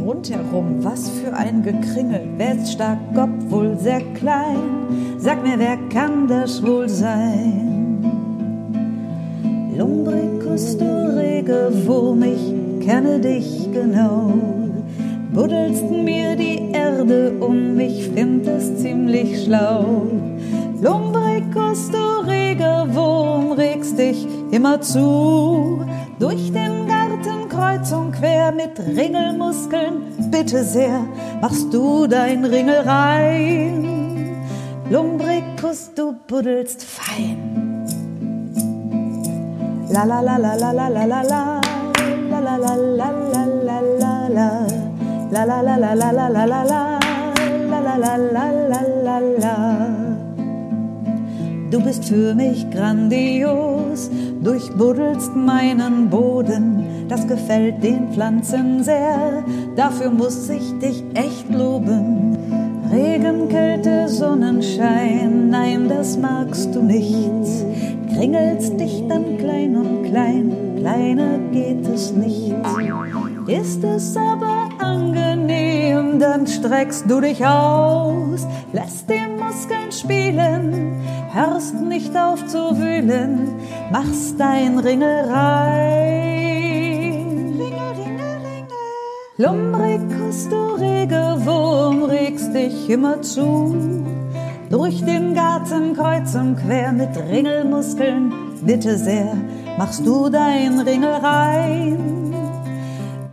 rundherum? Was für ein Gekringel. Wer ist stark, obwohl sehr klein? Sag mir, wer kann das wohl sein? Lumbricus, du rege Wurm, ich kenne dich genau. Buddelst mir die Erde um, ich find es ziemlich schlau. Lumbricus, du rege Wurm, regst dich immer zu. Durch den Garten kreuz und quer mit Ringelmuskeln, bitte sehr, machst du dein Ringel rein. Lumbricus, du buddelst fein. La la la la la la la la la la la la la la la la la La la la la la la la la la la la la la la la la Du bist für mich grandios, durchbuddelst meinen Boden, das gefällt den Pflanzen sehr, dafür muss ich dich echt loben. Regen, Kälte, Sonnenschein, nein, das magst du nicht. Kringelst dich dann klein und klein, kleiner geht es nicht. Ist es aber angenehm, dann streckst du dich aus, lässt die Muskeln spielen, hörst nicht auf zu wühlen, machst dein Ringel rein. Ringel. Lumbricus, du rege Wurm, regst dich immer zu. Durch den Garten kreuz und quer mit Ringelmuskeln, bitte sehr, machst du dein Ringel rein.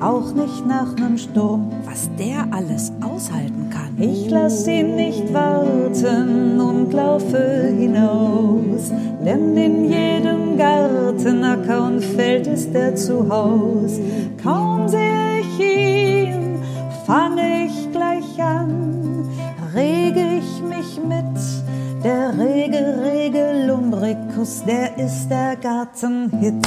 Auch nicht nach nem Sturm, Was der alles aushalten kann. ich lass ihn nicht warten und laufe hinaus, denn in jedem Garten, Acker und Feld ist er zu Haus. Kaum sehe ich ihn, fange ich gleich an, rege ich mich mit. Der rege, rege Lumbricus, der ist der Gartenhit.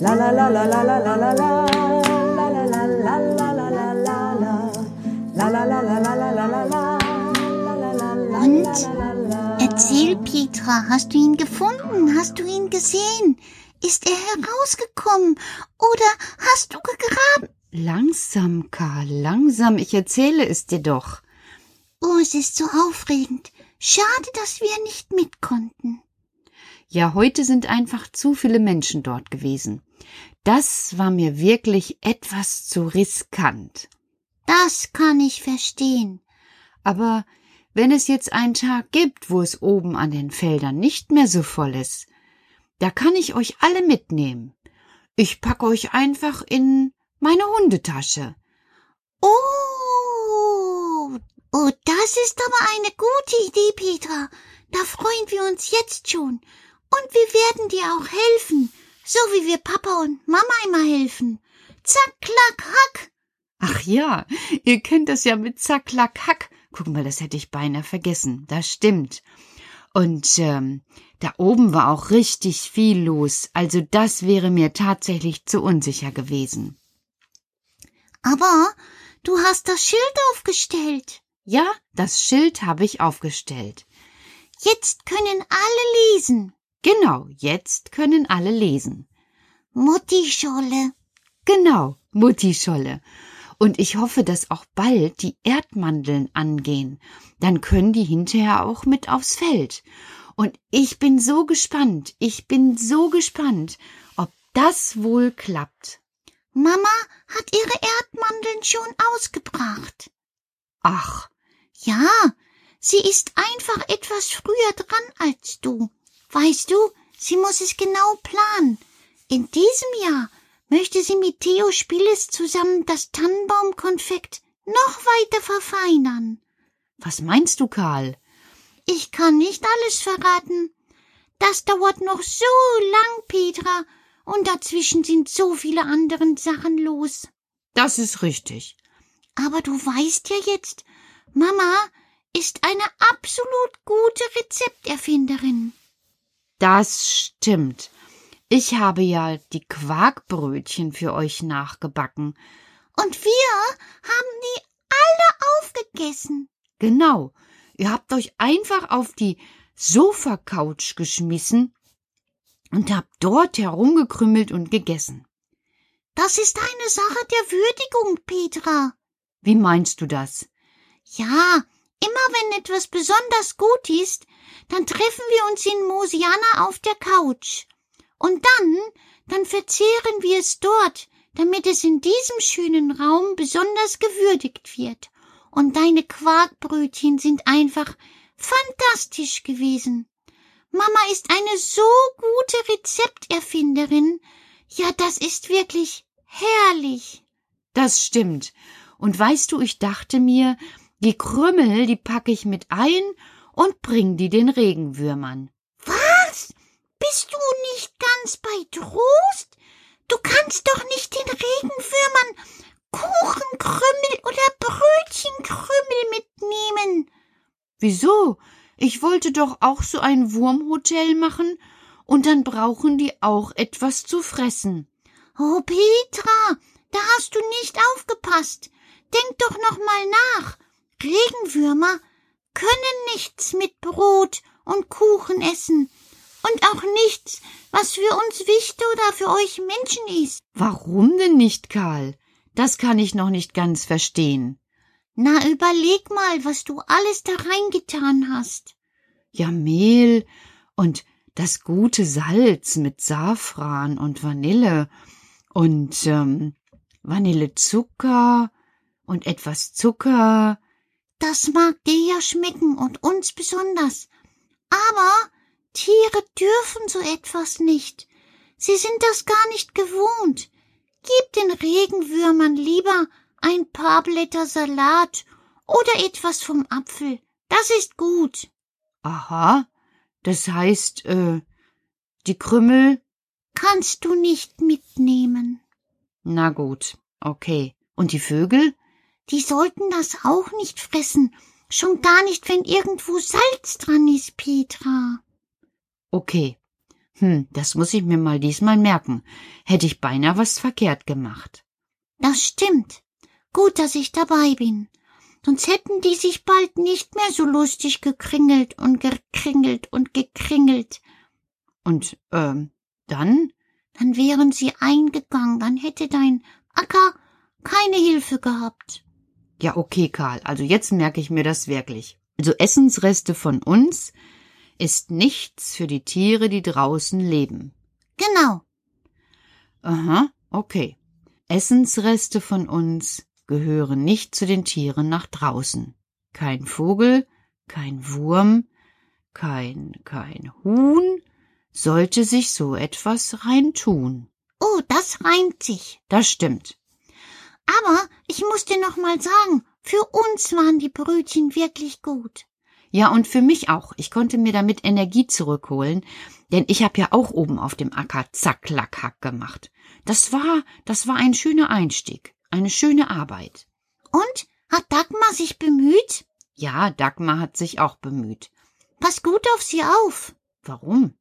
la la la la la la la la la la la La la la la la la la la la La la la la la la la la la La la la la la la la la la La la la la Und? Erzähl, Petra, hast du ihn gefunden? Hast du ihn gesehen? Ist er herausgekommen? Oder hast du gegraben? Langsam, Karl, langsam. Ich erzähle es dir doch. Oh, es ist so aufregend. Schade, dass wir nicht mit konnten. Ja, heute sind einfach zu viele Menschen dort gewesen. Das war mir wirklich etwas zu riskant. Das kann ich verstehen. Aber wenn es jetzt einen Tag gibt, wo es oben an den Feldern nicht mehr so voll ist, da kann ich euch alle mitnehmen. Ich pack euch einfach in meine Hundetasche. Oh, oh, das ist aber eine gute Idee, Petra. Da freuen wir uns jetzt schon. Und wir werden dir auch helfen, so wie wir Papa und Mama immer helfen. Zack, klack, hack. Ach ja, ihr kennt das ja mit Zack, Klack, Hack. Guck mal, das hätte ich beinahe vergessen. Das stimmt. Und ähm, da oben war auch richtig viel los. Also das wäre mir tatsächlich zu unsicher gewesen. Aber du hast das Schild aufgestellt. Ja, das Schild habe ich aufgestellt. Jetzt können alle lesen. Genau, jetzt können alle lesen. Mutti Scholle. Genau, Mutti Scholle. Und ich hoffe, dass auch bald die Erdmandeln angehen. Dann können die hinterher auch mit aufs Feld. Und ich bin so gespannt, ich bin so gespannt, ob das wohl klappt. Mama hat ihre Erdmandeln schon ausgebracht. Ach, Ja, sie ist einfach etwas früher dran als du. Weißt du, sie muss es genau planen. In diesem Jahr möchte sie mit Theo Spieles zusammen das Tannenbaumkonfekt noch weiter verfeinern. was meinst du, Karl? Ich kann nicht alles verraten. Das dauert noch so lang, Petra, und dazwischen sind so viele andere Sachen los. Das ist richtig. Aber du weißt ja jetzt, Mama ist eine absolut gute Rezepterfinderin. Das stimmt. Ich habe ja die Quarkbrötchen für euch nachgebacken. Und wir haben die alle aufgegessen. Genau. Ihr habt euch einfach auf die Sofacouch geschmissen und habt dort herumgekrümmelt und gegessen. Das ist eine Sache der Würdigung, Petra. Wie meinst du das? Ja, immer wenn etwas besonders gut ist, dann treffen wir uns in Mosiana auf der Couch. Und dann, dann verzehren wir es dort, damit es in diesem schönen Raum besonders gewürdigt wird. Und deine Quarkbrötchen sind einfach fantastisch gewesen. Mama ist eine so gute Rezepterfinderin. Ja, das ist wirklich herrlich. Das stimmt. Und weißt du, ich dachte mir, die Krümmel, die packe ich mit ein und bring die den Regenwürmern. Was? Bist du nicht ganz bei Trost? Du kannst doch nicht den Regenwürmern Kuchenkrümmel oder Brötchenkrümmel mitnehmen. Wieso? Ich wollte doch auch so ein Wurmhotel machen, und dann brauchen die auch etwas zu fressen. Oh, Petra, da hast du nicht aufgepasst. Denk doch noch mal nach. Regenwürmer können nichts mit Brot und Kuchen essen und auch nichts, was für uns Wichte oder für euch Menschen ist. Warum denn nicht, Karl? Das kann ich noch nicht ganz verstehen. Na, überleg mal, was du alles da reingetan hast. Ja, Mehl und das gute Salz mit Safran und Vanille und ähm, Vanillezucker und etwas Zucker. Das mag dir ja schmecken und uns besonders. Aber Tiere dürfen so etwas nicht. Sie sind das gar nicht gewohnt. Gib den Regenwürmern lieber ein paar Blätter Salat oder etwas vom Apfel. Das ist gut. Aha, das heißt, äh, die Krümmel. Kannst du nicht mitnehmen. Na gut, okay. Und die Vögel? Die sollten das auch nicht fressen. Schon gar nicht, wenn irgendwo Salz dran ist, Petra. Okay. Hm, das muss ich mir mal diesmal merken. Hätte ich beinahe was verkehrt gemacht. Das stimmt. Gut, dass ich dabei bin. Sonst hätten die sich bald nicht mehr so lustig gekringelt und gekringelt und gekringelt. Und, ähm, dann? Dann wären sie eingegangen, dann hätte dein Acker keine Hilfe gehabt. Ja, okay, Karl. Also jetzt merke ich mir das wirklich. Also Essensreste von uns ist nichts für die Tiere, die draußen leben. Genau. Aha, okay. Essensreste von uns gehören nicht zu den Tieren nach draußen. Kein Vogel, kein Wurm, kein, kein Huhn sollte sich so etwas reintun. Oh, das reimt sich. Das stimmt. Aber ich muss dir noch mal sagen, für uns waren die Brötchen wirklich gut. Ja, und für mich auch. Ich konnte mir damit Energie zurückholen, denn ich habe ja auch oben auf dem Acker zack, lack, hack gemacht. Das war, das war ein schöner Einstieg, eine schöne Arbeit. Und? Hat Dagmar sich bemüht? Ja, Dagmar hat sich auch bemüht. Pass gut auf sie auf. Warum?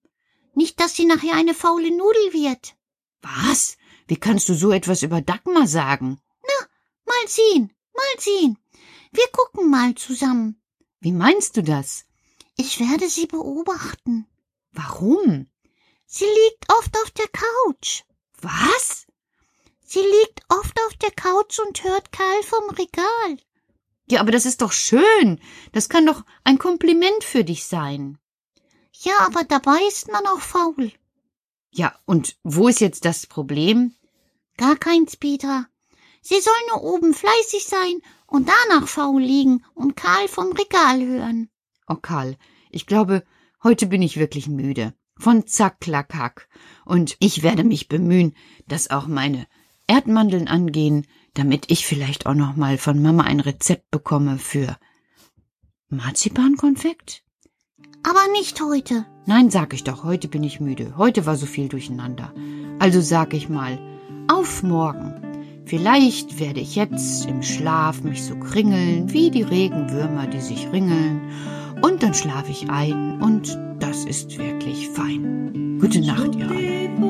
Nicht, dass sie nachher eine faule Nudel wird. Was? Wie kannst du so etwas über Dagmar sagen? Mal sehen, mal sehen. Wir gucken mal zusammen. Wie meinst du das? Ich werde sie beobachten. Warum? Sie liegt oft auf der Couch. Was? Sie liegt oft auf der Couch und hört Karl vom Regal. Ja, aber das ist doch schön. Das kann doch ein Kompliment für dich sein. Ja, aber dabei ist man auch faul. Ja, und wo ist jetzt das Problem? Gar keins, Petra. Sie soll nur oben fleißig sein und danach faul liegen und Karl vom Regal hören. Oh, Karl, ich glaube, heute bin ich wirklich müde. Von Zacklakack. Und ich werde mich bemühen, dass auch meine Erdmandeln angehen, damit ich vielleicht auch noch mal von Mama ein Rezept bekomme für Marzipankonfekt? Aber nicht heute. Nein, sag ich doch, heute bin ich müde. Heute war so viel durcheinander. Also sag ich mal, auf morgen. Vielleicht werde ich jetzt im Schlaf mich so kringeln wie die Regenwürmer, die sich ringeln. Und dann schlafe ich ein und das ist wirklich fein. Gute Nacht, ihr alle.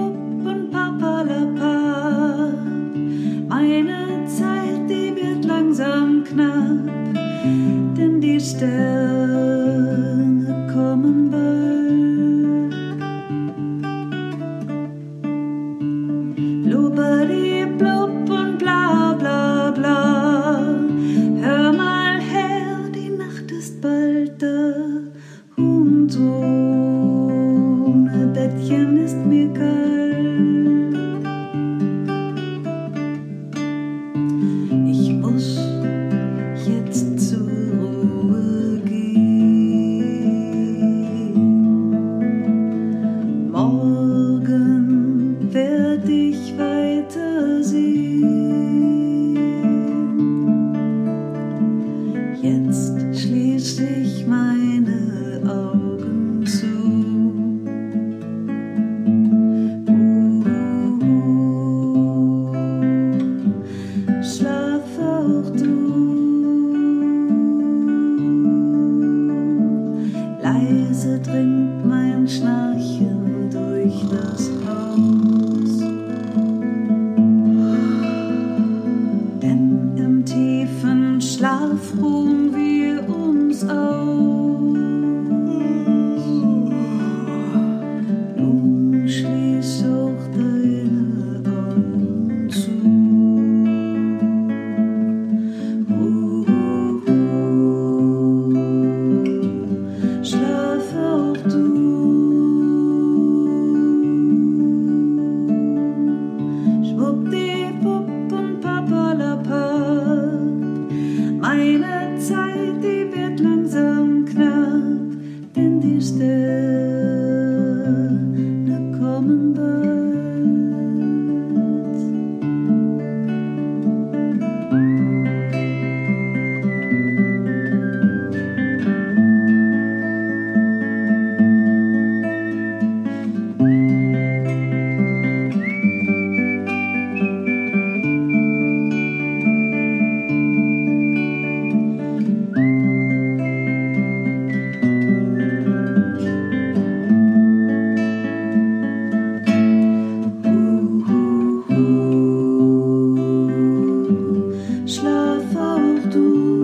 Und Schlaf volto.